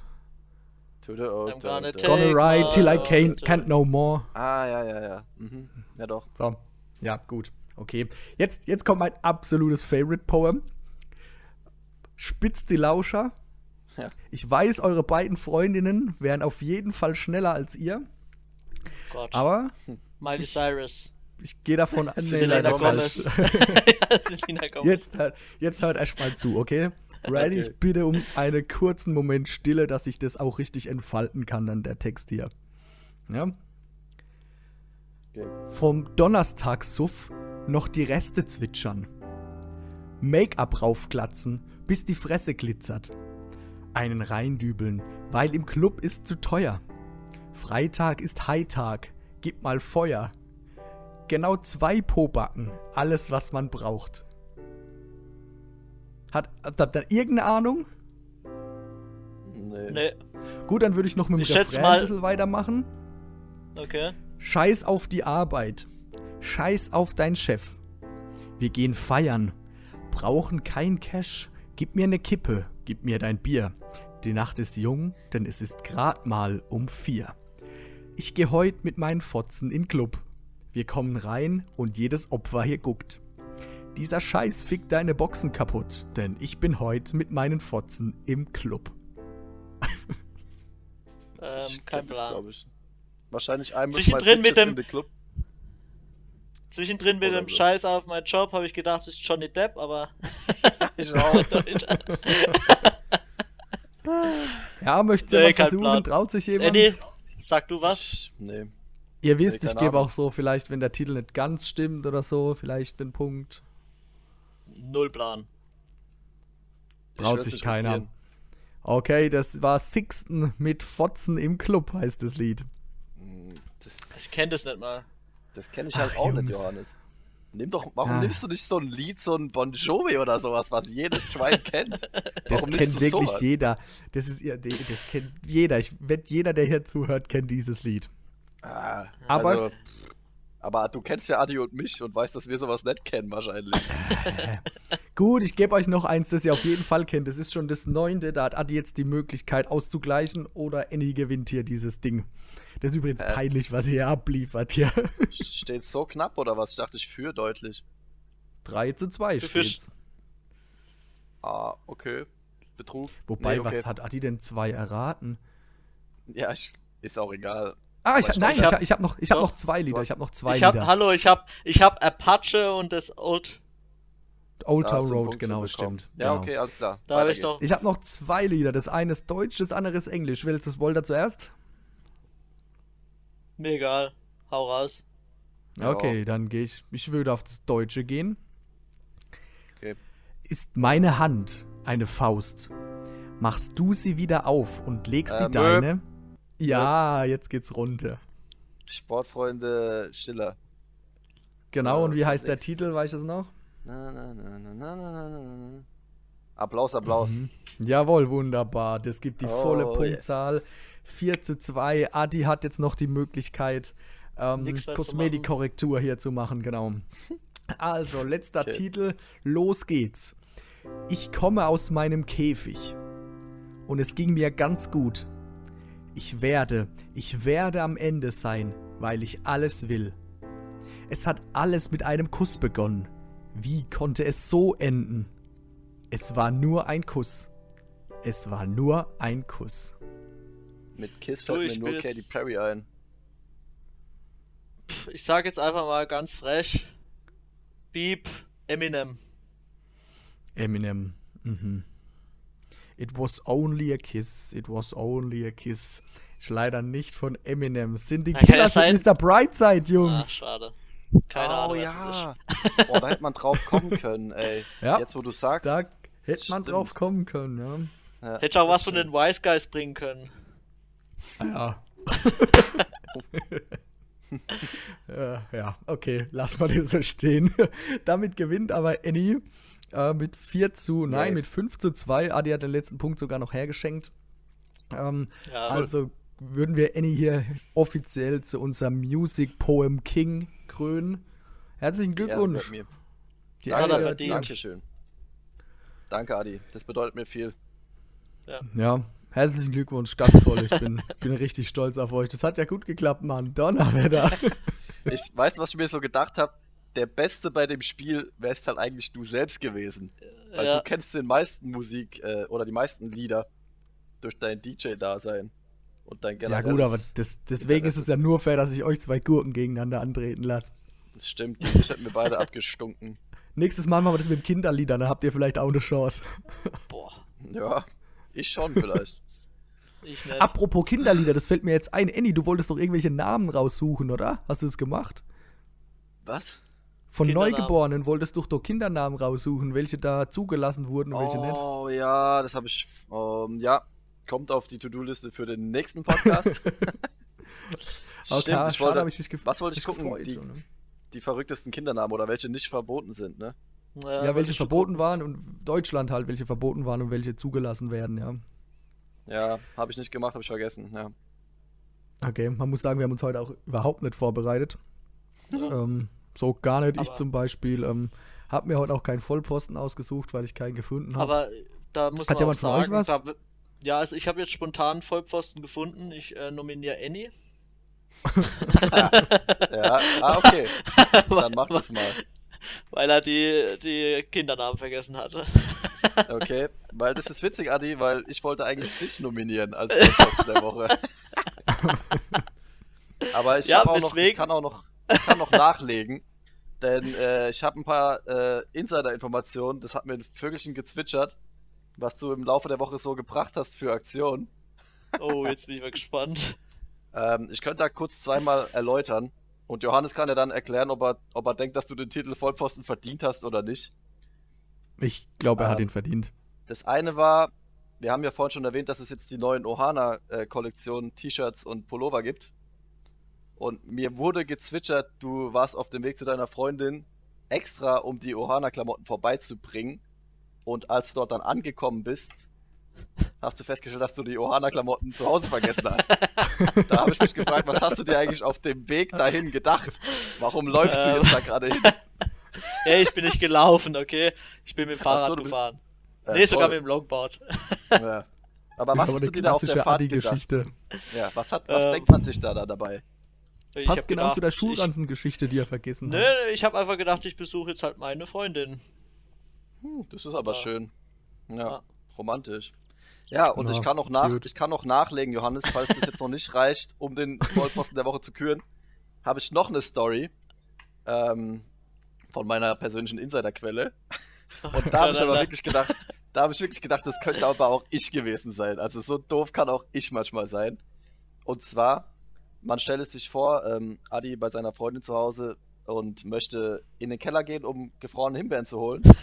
To the old I'm gonna take- Gonna ride till I can't, can't no more. Ah, ja, ja, ja. Mhm. Ja, doch. So, ja, gut. Okay. Jetzt, jetzt kommt mein absolutes Favorite Poem. Spitzt die Lauscher. Ja. Ich weiß, eure beiden Freundinnen wären auf jeden Fall schneller als ihr, Gott. aber Miley ich- Cyrus. ich gehe davon an, nee, Selena leider Gomez. ja, Gomez. Jetzt, hört- jetzt hört erst mal zu, okay? Ready? Okay. Ich bitte um einen kurzen Moment Stille, dass ich das auch richtig entfalten kann, dann der Text hier. Ja? Okay. Vom Donnerstagssuff noch die Reste zwitschern. Make-up raufklatzen, bis die Fresse glitzert. Einen reindübeln, weil im Club ist zu teuer. Freitag ist Hightag, gib mal Feuer. Genau zwei Pobacken, alles was man braucht. Hat, habt ihr da irgendeine Ahnung? Nee. Nee, Gut, dann würde ich noch mit dem Ich schätz Refrain mal- ein bisschen weitermachen. okay. Scheiß auf die Arbeit. Scheiß auf deinen Chef. Wir gehen feiern. Brauchen kein Cash. Gib mir ne Kippe. Gib mir dein Bier. Die Nacht ist jung, denn es ist grad mal um vier. Ich geh heut mit meinen Fotzen in Club. Wir kommen rein und jedes Opfer hier guckt. Dieser Scheiß fickt deine Boxen kaputt, denn ich bin heut mit meinen Fotzen im Club. Ähm, Ich kein das, Plan. ich. Wahrscheinlich einmal Zwischendrin mit dem- Club. Zwischendrin mit dem so. Scheiß auf meinen Job habe ich gedacht, das ist Johnny Depp, aber. Ich auch. Ja, möchtest du Nee, mal versuchen? Plan. Traut sich äh, jemand? nee, sag du was? Ich, nee. Ihr wisst, Nee, ich gebe auch so, vielleicht, wenn der Titel nicht ganz stimmt oder so, vielleicht den Punkt. Null Plan. Traut sich keiner. Okay, das war Sixten mit Fotzen im Club, heißt das Lied. Hm, Das, Ich kenne das nicht mal. Das kenne ich halt Ach, auch Jungs. nicht, Johannes. Nimm doch, warum Ah. nimmst du nicht so ein Lied, so ein Bon Jovi oder sowas, was jedes Schwein kennt? Das Warum kennt wirklich sowas? jeder. Das ist das kennt jeder. Ich wette, jeder, der hier zuhört, kennt dieses Lied. Ah, Aber- also, aber du kennst ja Adi und mich und weißt, dass wir sowas nicht kennen wahrscheinlich. Gut, ich gebe euch noch eins, das ihr auf jeden Fall kennt. Das ist schon das neunte. Da hat Adi jetzt die Möglichkeit auszugleichen oder Annie gewinnt hier dieses Ding. Das ist übrigens Äh. peinlich, was ihr hier abliefert hier. Steht so knapp oder was? Ich dachte, ich führe deutlich. 3 zu 2 Für Fisch. steht's. Ah, okay. Betrug. Wobei, Nee, okay. was hat Adi denn zwei erraten? Ja, ich, ist auch egal. Ah, ich, nein, ich ich, hab- habe noch, ich hab noch zwei Lieder. Ich habe noch zwei ich hab, Lieder. hallo, ich hab, ich hab Apache und das Old. Old Town Road, genau, stimmt. Ja, genau. okay, alles klar. Da habe Weiter ich doch. Ich habe noch zwei Lieder. Das eine ist Deutsch, das andere ist Englisch. Willst du das Wolter zuerst? Mir egal. Hau raus. Ja. Okay, dann gehe ich. Ich würde auf das Deutsche gehen. Okay. Ist meine Hand eine Faust? Machst du sie wieder auf und legst Äh, die deine? Ja, jetzt geht's runter. Sportfreunde Stiller. Genau, Ja, und wie heißt der Titel, weißt du es noch? Na, na, na, na, na, na, na, na. Applaus, Applaus. Mhm. Jawohl, wunderbar. Das gibt die Oh, volle yes. Punktzahl. 4 zu 2. Adi hat jetzt noch die Möglichkeit, ähm, Kosmetikkorrektur hier zu machen, genau. Also, letzter Okay. Titel. Los geht's. Ich komme aus meinem Käfig. Und es ging mir ganz gut. Ich werde, ich werde am Ende sein, weil ich alles will. Es hat alles mit einem Kuss begonnen. Wie konnte es so enden? Es war nur ein Kuss. Es war nur ein Kuss. Mit Kiss fällt mir ich nur Katy Perry ein. Ich sag jetzt einfach mal ganz frech. Beep, Eminem. Eminem. Mhm. It was only a kiss. It was only a kiss. Ist leider nicht von Eminem. Sind die Na, Killers mit Mr. Brightside, Ah, Jungs. schade. Keine oh Ahnung, ja. Boah, da hätte man drauf kommen können, ey. Ja. Jetzt, wo du sagst. Da hätte man Stimmt. drauf kommen können, ja. ja. Hätte auch was von stimmt. den Wise Guys bringen können. Ja. ja, ja, okay, lass mal den so stehen. Damit gewinnt aber Annie äh, mit 4 zu, nein, mit 5 zu 2. Adi hat den letzten Punkt sogar noch hergeschenkt. Ähm, Ja, also würden wir Annie hier offiziell zu unserem Music Poem King krönen. Herzlichen Ja, Glückwunsch. mir. Die Danke, verdient. Dankeschön. Danke, Adi. Das bedeutet mir viel. Ja, herzlichen Glückwunsch, ganz toll. Ich bin, bin richtig stolz auf euch. Das hat ja gut geklappt, Mann. Donnerwetter. Ich weiß, was ich mir so gedacht habe. Der Beste bei dem Spiel wärst halt eigentlich du selbst gewesen. Weil ja. du kennst den meisten Musik äh, oder die meisten Lieder durch dein DJ-Dasein. Und dein Ja gut, aber das, deswegen ist es ja nur fair, dass ich euch zwei Gurken gegeneinander antreten lasse. Das stimmt, die mich hätten wir beide abgestunken. Nächstes Mal machen wir das mit dem Kinderlieder, dann habt ihr vielleicht auch eine Chance. Boah, Ja, ich schon vielleicht. Ich nicht. Apropos Kinderlieder, das fällt mir jetzt ein. Annie, du wolltest doch irgendwelche Namen raussuchen, oder? Hast du es gemacht? Was? Von. Neugeborenen wolltest du doch Kindernamen raussuchen, welche da zugelassen wurden und welche nicht. Oh ja, das habe ich. Ähm, ja, kommt auf die To-Do-Liste für den nächsten Podcast. Okay, Stimmt, ich schade, wollte, ich was wollte ich gucken? gefreut Die, ne? die verrücktesten Kindernamen oder welche nicht verboten sind, ne? Ja, wollte welche ich verboten waren und Deutschland halt, welche verboten waren und welche zugelassen werden, ja. Ja, habe ich nicht gemacht, habe ich vergessen. Ja. Okay, man muss sagen, wir haben uns heute auch überhaupt nicht vorbereitet. ähm, so gar nicht. ich Aber- zum Beispiel ähm, habe mir heute auch keinen Vollposten ausgesucht, weil ich keinen gefunden habe. Aber da muss Hat man jemand auch von euch sagen, was? Da, ja, also ich habe jetzt spontan Vollpfosten gefunden. Ich äh, nominiere Annie. ja, ah, okay. Dann mach das mal. Weil er die, die Kindernamen vergessen hatte. Okay, weil das ist witzig, Adi, weil ich wollte eigentlich dich nominieren als Podcast der Woche. Aber ich, Ja, auch noch, ich kann auch noch, ich kann noch nachlegen, denn äh, ich habe ein paar äh, Insider-Informationen. Das hat mir ein Vögelchen gezwitschert, was du im Laufe der Woche so gebracht hast für Aktionen. Oh, jetzt bin ich mal gespannt. Ähm, ich könnte da kurz zweimal erläutern. Und Johannes kann ja dann erklären, ob er, ob er denkt, dass du den Titel Vollpfosten verdient hast oder nicht. Ich glaube, er hat Ähm, ihn verdient. Das eine war, wir haben ja vorhin schon erwähnt, dass es jetzt die neuen Ohana-Kollektionen T-Shirts und Pullover gibt. Und mir wurde gezwitschert, du warst auf dem Weg zu deiner Freundin extra, um die Ohana-Klamotten vorbeizubringen. Und als du dort dann angekommen bist, hast du festgestellt, dass du die Ohana-Klamotten zu Hause vergessen hast. da habe ich mich gefragt, was hast du dir eigentlich auf dem Weg dahin gedacht? Warum läufst du Ähm. jetzt da gerade hin? Ey, ich bin nicht gelaufen, okay? Ich bin mit dem Ach so, Fahrrad du bist- gefahren. Äh, nee, sogar toll. mit dem Longboard. Ja. Aber Das was ist hast du dir da auf der klassische Fahrt gedacht? Adi-Geschichte. Ja, was, hat, was Ähm. denkt man sich da, da dabei? Ich Passt genau gedacht, zu der ich- Schulranzen-Geschichte, die er vergessen Nö, hat. nö, ich habe einfach gedacht, ich besuche jetzt halt meine Freundin. Hm, das ist aber Ja. schön. Ja, Ja. romantisch. Ja, und Na, ich kann noch nach, cute. ich kann noch nachlegen, Johannes, falls das jetzt noch nicht reicht, um den Vollpfosten der Woche zu küren, habe ich noch eine Story ähm, von meiner persönlichen Insiderquelle. Und da habe ich aber wirklich gedacht, da habe ich wirklich gedacht, das könnte aber auch ich gewesen sein. Also so doof kann auch ich manchmal sein. Und zwar, man stelle es sich vor, ähm, Adi bei seiner Freundin zu Hause und möchte in den Keller gehen, um gefrorene Himbeeren zu holen.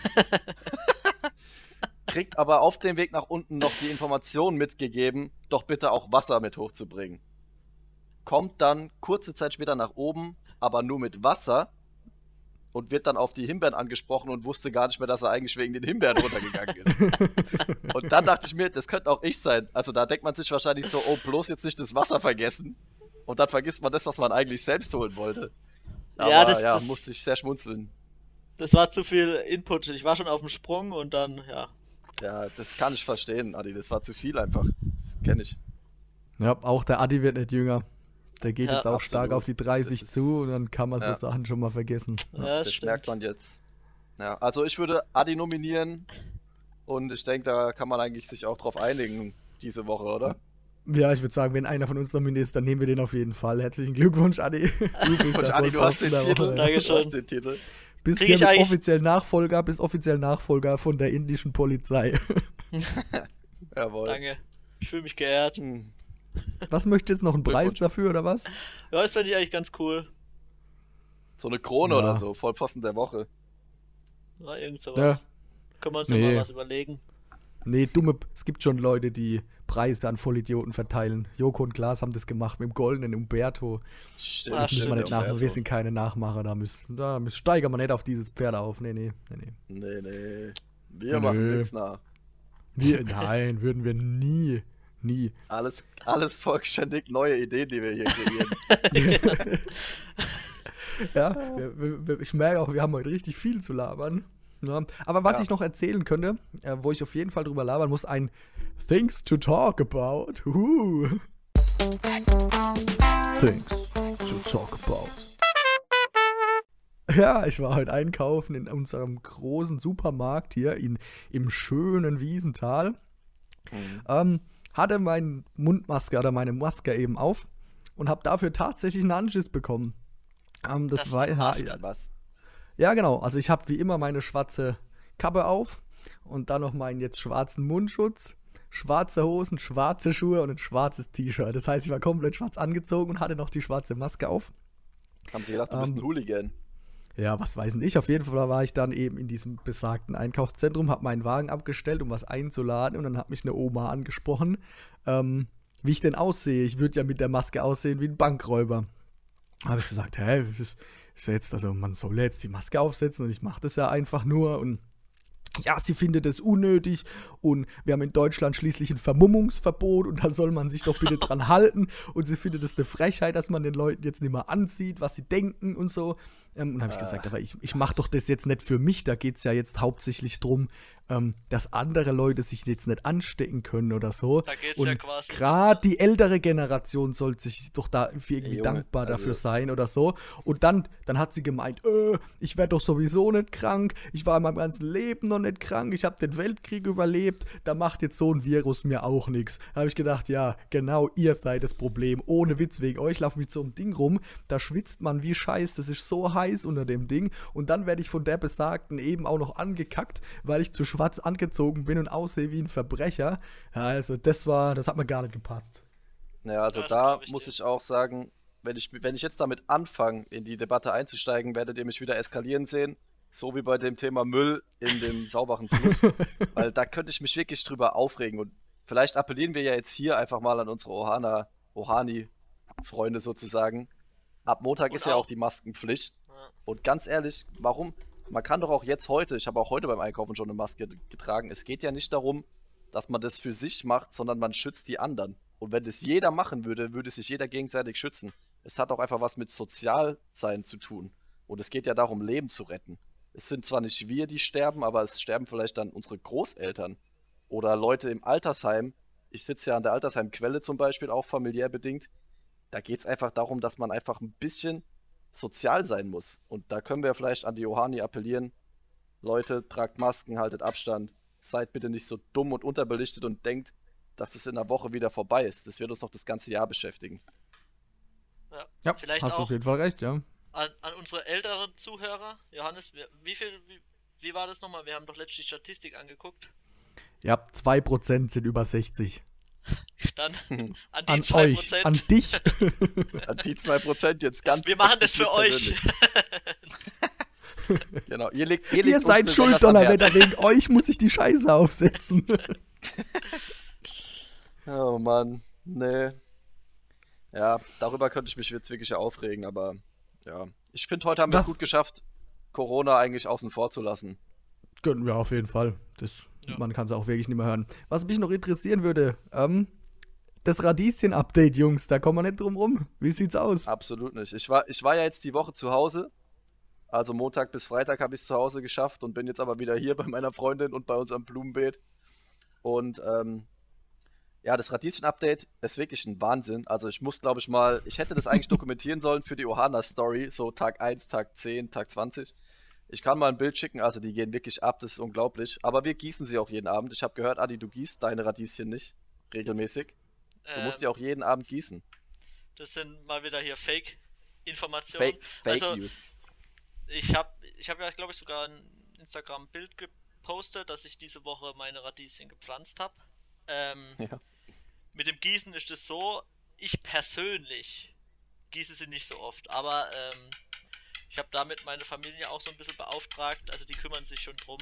Kriegt aber auf dem Weg nach unten noch die Information mitgegeben, doch bitte auch Wasser mit hochzubringen. Kommt dann kurze Zeit später nach oben, aber nur mit Wasser und wird dann auf die Himbeeren angesprochen und wusste gar nicht mehr, dass er eigentlich wegen den Himbeeren runtergegangen ist. und dann dachte ich mir, das könnte auch ich sein. Also da denkt man sich wahrscheinlich so, oh, bloß jetzt nicht das Wasser vergessen. Und dann vergisst man das, was man eigentlich selbst holen wollte. Aber Ja, das- ja, das- musste ich sehr schmunzeln. Das war zu viel Input. Ich war schon auf dem Sprung und dann, ja. Ja, das kann ich verstehen, Adi. Das war zu viel einfach. Das kenne ich. Ja, auch der Adi wird nicht jünger. Der geht Ja, jetzt auch absolut. stark auf die 30 Das ist- zu und dann kann man Ja. so Sachen schon mal vergessen. Ja, das das stimmt. merkt man jetzt. Ja, also ich würde Adi nominieren und ich denke, da kann man eigentlich sich auch drauf einigen diese Woche, oder? Ja, ich würde sagen, wenn einer von uns nominiert ist, dann nehmen wir den auf jeden Fall. Herzlichen Glückwunsch, Adi. Du der Adi, du hast den Titel. Du Dankeschön. hast den Titel. Bist Krieg hiermit eigentlich- offiziell Nachfolger, bist offiziell Nachfolger von der indischen Polizei. Jawohl. Danke. Ich fühle mich geehrt. Hm. Was möchtest du jetzt noch einen Preis dafür oder was? Ja, das fände ich eigentlich ganz cool. So eine Krone Ja. oder so, Vollpfosten der Woche. Ja, irgend sowas. Ja. Können wir uns Nee. noch mal was überlegen. Nee, dumme. Es gibt schon Leute, die Preise an Vollidioten verteilen. Joko und Klaas haben das gemacht mit dem goldenen Umberto. Stimmt, Ah, Das müssen wir nicht nachmachen. Wir sind keine Nachmacher. Da müssen, da müssen, steigern wir nicht auf dieses Pferd auf. Nee, nee, nee, nee. Nee, nee. Wir Nö. machen nichts nach. Wir, nein, würden wir nie. Nie. Alles, alles vollständig neue Ideen, die wir hier kreieren. Ja, wir, wir, ich merke auch, wir haben heute richtig viel zu labern. Ja, aber was Ja. ich noch erzählen könnte, äh, wo ich auf jeden Fall drüber labern muss, ein Things to Talk About. Uh. Things to Talk About. Ja, ich war heute einkaufen in unserem großen Supermarkt hier in, im schönen Wiesental. Mhm. Ähm, hatte meine Mundmaske oder meine Maske eben auf und habe dafür tatsächlich einen Anschiss bekommen. Ähm, das, Das war ja, Was? ja, genau. Also ich habe wie immer meine schwarze Kappe auf und dann noch meinen jetzt schwarzen Mundschutz, schwarze Hosen, schwarze Schuhe und ein schwarzes T-Shirt. Das heißt, ich war komplett schwarz angezogen und hatte noch die schwarze Maske auf. Haben sie gedacht, du bist Ähm, ein Hooligan? Ja, was weiß ich. Auf jeden Fall war ich dann eben in diesem besagten Einkaufszentrum, habe meinen Wagen abgestellt, um was einzuladen und dann hat mich eine Oma angesprochen, ähm, wie ich denn aussehe. Ich würde ja mit der Maske aussehen wie ein Bankräuber. Habe ich gesagt, hä, das ist jetzt, also man soll ja jetzt die Maske aufsetzen und ich mache das ja einfach nur und ja, sie findet es unnötig und wir haben in Deutschland schließlich ein Vermummungsverbot und da soll man sich doch bitte dran halten und sie findet es eine Frechheit, dass man den Leuten jetzt nicht mehr ansieht, was sie denken und so. Ähm, und habe ich gesagt, aber ich, ich mache doch das jetzt nicht für mich, da geht es ja jetzt hauptsächlich drum, ähm, dass andere Leute sich jetzt nicht anstecken können oder so. Da geht's und ja quasi. Gerade die ältere Generation sollte sich doch da irgendwie Junge, dankbar also- dafür sein oder so. Und dann, dann hat sie gemeint, äh, ich werde doch sowieso nicht krank, ich war in meinem ganzen Leben noch nicht krank, ich habe den Weltkrieg überlebt, da macht jetzt so ein Virus mir auch nichts. Da habe ich gedacht, ja, genau, ihr seid das Problem. Ohne Witz, wegen euch laufe ich mit so einem Ding rum, da schwitzt man wie Scheiß, das ist so heiß unter dem Ding. Und dann werde ich von der Besagten eben auch noch angekackt, weil ich zu schwarz angezogen bin und aussehe wie ein Verbrecher. Ja, also das war, das hat mir gar nicht gepasst. Ja, also Das da ich muss dir. ich auch sagen, wenn ich, wenn ich jetzt damit anfange, in die Debatte einzusteigen, werdet ihr mich wieder eskalieren sehen. So wie bei dem Thema Müll in dem sauberen Fluss. Weil da könnte ich mich wirklich drüber aufregen. Und vielleicht appellieren wir ja jetzt hier einfach mal an unsere Ohana, Ohani-Freunde sozusagen. Ab Montag Und ist ja auch auch- die Maskenpflicht. Ja. Und ganz ehrlich, warum? Man kann doch auch jetzt heute, ich habe auch heute beim Einkaufen schon eine Maske getragen. Es geht ja nicht darum, dass man das für sich macht, sondern man schützt die anderen. Und wenn das jeder machen würde, würde sich jeder gegenseitig schützen. Es hat auch einfach was mit Sozialsein zu tun. Und es geht ja darum, Leben zu retten. Es sind zwar nicht wir, die sterben, aber es sterben vielleicht dann unsere Großeltern oder Leute im Altersheim. Ich sitze ja an der Altersheimquelle zum Beispiel, auch familiär bedingt. Da geht es einfach darum, dass man einfach ein bisschen sozial sein muss. Und da können wir vielleicht an die Johani appellieren. Leute, tragt Masken, haltet Abstand. Seid bitte nicht so dumm und unterbelichtet und denkt, dass es in einer Woche wieder vorbei ist. Das wird uns noch das ganze Jahr beschäftigen. Ja. Ja, Vielleicht hast du auch auf jeden Fall recht, ja. an, an unsere älteren Zuhörer. Johannes, wie- wie viel, wie, wie war das nochmal? Wir haben doch letztlich die Statistik angeguckt. Ja, 2% sind über 60. Dann an die An 2%. euch, an dich. An die 2% jetzt ganz. wir machen das für euch. Genau, ihr legt, ihr legt Ihr seid schuld. Donnerwetter, wegen euch muss ich die Scheiße aufsetzen. Oh Mann, nee. Ja, darüber könnte ich mich jetzt wirklich aufregen, aber ja. Ich finde, heute haben wir es gut geschafft, Corona eigentlich außen vor zu lassen. Gönnen wir auf jeden Fall. Das, Ja. Man kann es auch wirklich nicht mehr hören. Was mich noch interessieren würde, ähm, das Radieschen-Update, Jungs, da kommen wir nicht drum rum. Wie sieht's aus? Absolut nicht. Ich war, ich war ja jetzt die Woche zu Hause. Also Montag bis Freitag habe ich es zu Hause geschafft und bin jetzt aber wieder hier bei meiner Freundin und bei unserem Blumenbeet. Und ähm, ja, das Radieschen-Update ist wirklich ein Wahnsinn. Also ich muss, glaube ich, mal, ich hätte das eigentlich dokumentieren sollen für die Ohana-Story, so Tag 1, Tag 10, Tag 20. Ich kann mal ein Bild schicken, also die gehen wirklich ab, das ist unglaublich. Aber wir gießen sie auch jeden Abend. Ich habe gehört, Adi, du gießt deine Radieschen nicht regelmäßig. Du musst die Ähm, auch jeden Abend gießen. das sind mal wieder hier Fake-Informationen. Fake, Fake also, News. Ich habe ich hab ja, glaube ich, sogar ein Instagram-Bild gepostet, dass ich diese Woche meine Radieschen gepflanzt habe. Ähm, Ja. Mit dem Gießen ist es so, ich persönlich gieße sie nicht so oft, aber ähm, ich habe damit meine Familie auch so ein bisschen beauftragt, also die kümmern sich schon drum.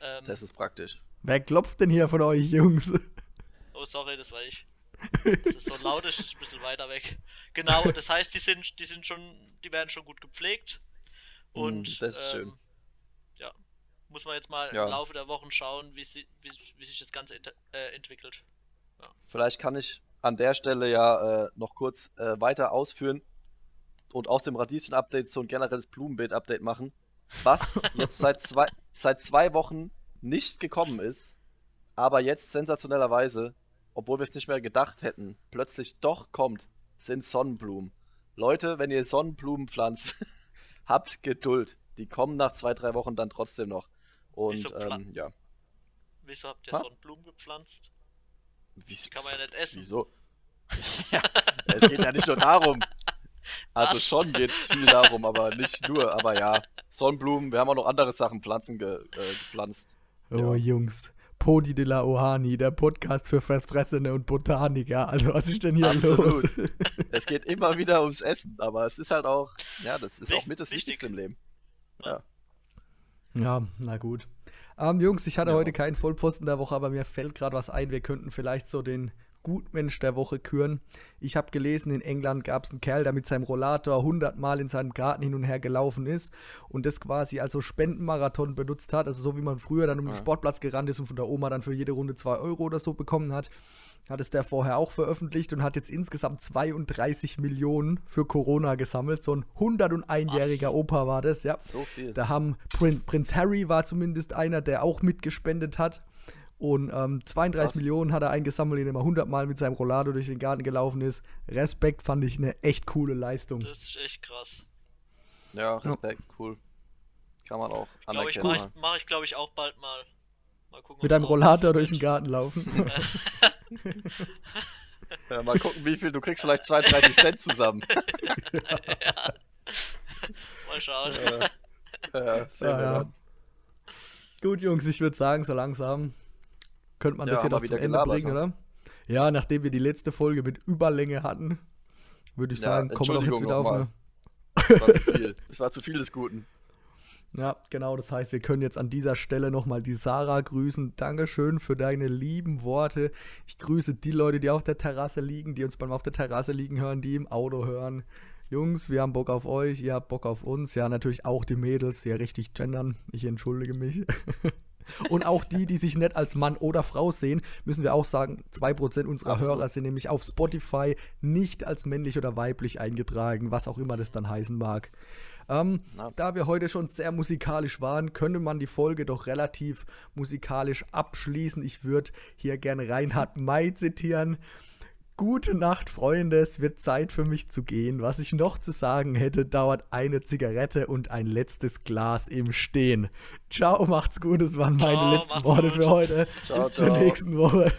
Ähm, Das ist praktisch. Wer klopft denn hier von euch, Jungs? oh, sorry, das war ich. Das ist so laut, das ist ein bisschen weiter weg. Genau, das heißt, die sind, die sind schon, die werden schon gut gepflegt. Und Mm, das ist schön. ähm, ja, muss man jetzt mal Ja. im Laufe der Wochen schauen, wie, sie, wie, wie sich das Ganze ent äh, entwickelt. Vielleicht kann ich an der Stelle ja äh, noch kurz äh, weiter ausführen und aus dem Radieschen-Update so ein generelles Blumenbeet-Update machen, was jetzt seit zwei, seit zwei Wochen nicht gekommen ist, aber jetzt sensationellerweise, obwohl wir es nicht mehr gedacht hätten, plötzlich doch kommt, sind Sonnenblumen. Leute, wenn ihr Sonnenblumen pflanzt, habt Geduld. Die kommen nach zwei, drei Wochen dann trotzdem noch. Und Wieso ähm, ja. Wieso habt ihr Ha? Sonnenblumen gepflanzt? Wie, Die kann man ja nicht essen. Wieso? ja, es geht ja nicht nur darum. Also Was? schon geht es viel darum, aber nicht nur. Aber ja, Sonnenblumen, wir haben auch noch andere Sachen, Pflanzen ge, äh, gepflanzt. Oh, Ja. Jungs. Podi de la Ohani, der Podcast für Verfressene und Botaniker. Also, was ist denn hier Absolut. los? Es geht immer wieder ums Essen, aber es ist halt auch, ja, das ist auch mit das wichtig. Wichtigste im Leben. Ja, na gut. Ähm, Jungs, ich hatte Ja. heute keinen Vollposten der Woche, aber mir fällt gerade was ein. Wir könnten vielleicht so den Gutmensch der Woche küren. Ich habe gelesen, in England gab es einen Kerl, der mit seinem Rollator 100 Mal in seinem Garten hin und her gelaufen ist und das quasi als so Spendenmarathon benutzt hat. Also so wie man früher dann um den Ah. Sportplatz gerannt ist und von der Oma dann für jede Runde 2 Euro oder so bekommen hat. Hat es der vorher auch veröffentlicht und hat jetzt insgesamt 32 Millionen für Corona gesammelt. So ein 101-jähriger Was? Opa war das, ja. So viel. Da haben Prin Prinz Harry war zumindest einer, der auch mitgespendet hat. Und ähm, 32 Krass. Millionen hat er eingesammelt, indem er 100 Mal mit seinem Rollator durch den Garten gelaufen ist. Respekt fand ich eine echt coole Leistung. Das ist echt krass. Ja, Respekt, cool. Kann man auch Glaube ich, anerkennen. mache ich, mach ich glaube ich, auch bald mal. Mal gucken. Mit einem Rollator durch den. Garten laufen. Ja, mal gucken, wie viel, du kriegst vielleicht 32 Cent zusammen. Mal schauen. Ja, ja. dann. Gut, Jungs, ich würde sagen, so langsam könnte man Ja, das hier haben doch zum Ende bringen, ne? oder? Ja, nachdem wir die letzte Folge mit Überlänge hatten, würde ich Ja, sagen, kommen wir doch jetzt wieder auf eine. Das war zu viel. Das war zu viel des Guten. Ja, genau. Das heißt, wir können jetzt an dieser Stelle nochmal die Sarah grüßen. Dankeschön für deine lieben Worte. Ich grüße die Leute, die auf der Terrasse liegen, die uns beim auf der Terrasse liegen hören, die im Auto hören. Jungs, wir haben Bock auf euch, ihr habt Bock auf uns. Ja, natürlich auch die Mädels, die ja richtig gendern. Ich entschuldige mich. Und auch die, die sich nicht als Mann oder Frau sehen, müssen wir auch sagen, 2% unserer so. Hörer sind nämlich auf Spotify nicht als männlich oder weiblich eingetragen, was auch immer das dann heißen mag. Ähm, da wir heute schon sehr musikalisch waren, könnte man die Folge doch relativ musikalisch abschließen. Ich würde hier gerne Reinhard May zitieren. Gute Nacht, Freunde, es wird Zeit für mich zu gehen. Was ich noch zu sagen hätte, dauert eine Zigarette und ein letztes Glas im Stehen. Ciao, macht's gut, das waren meine Ciao, letzten Worte gut. für heute. Ciao, Bis zur ciao. nächsten Woche.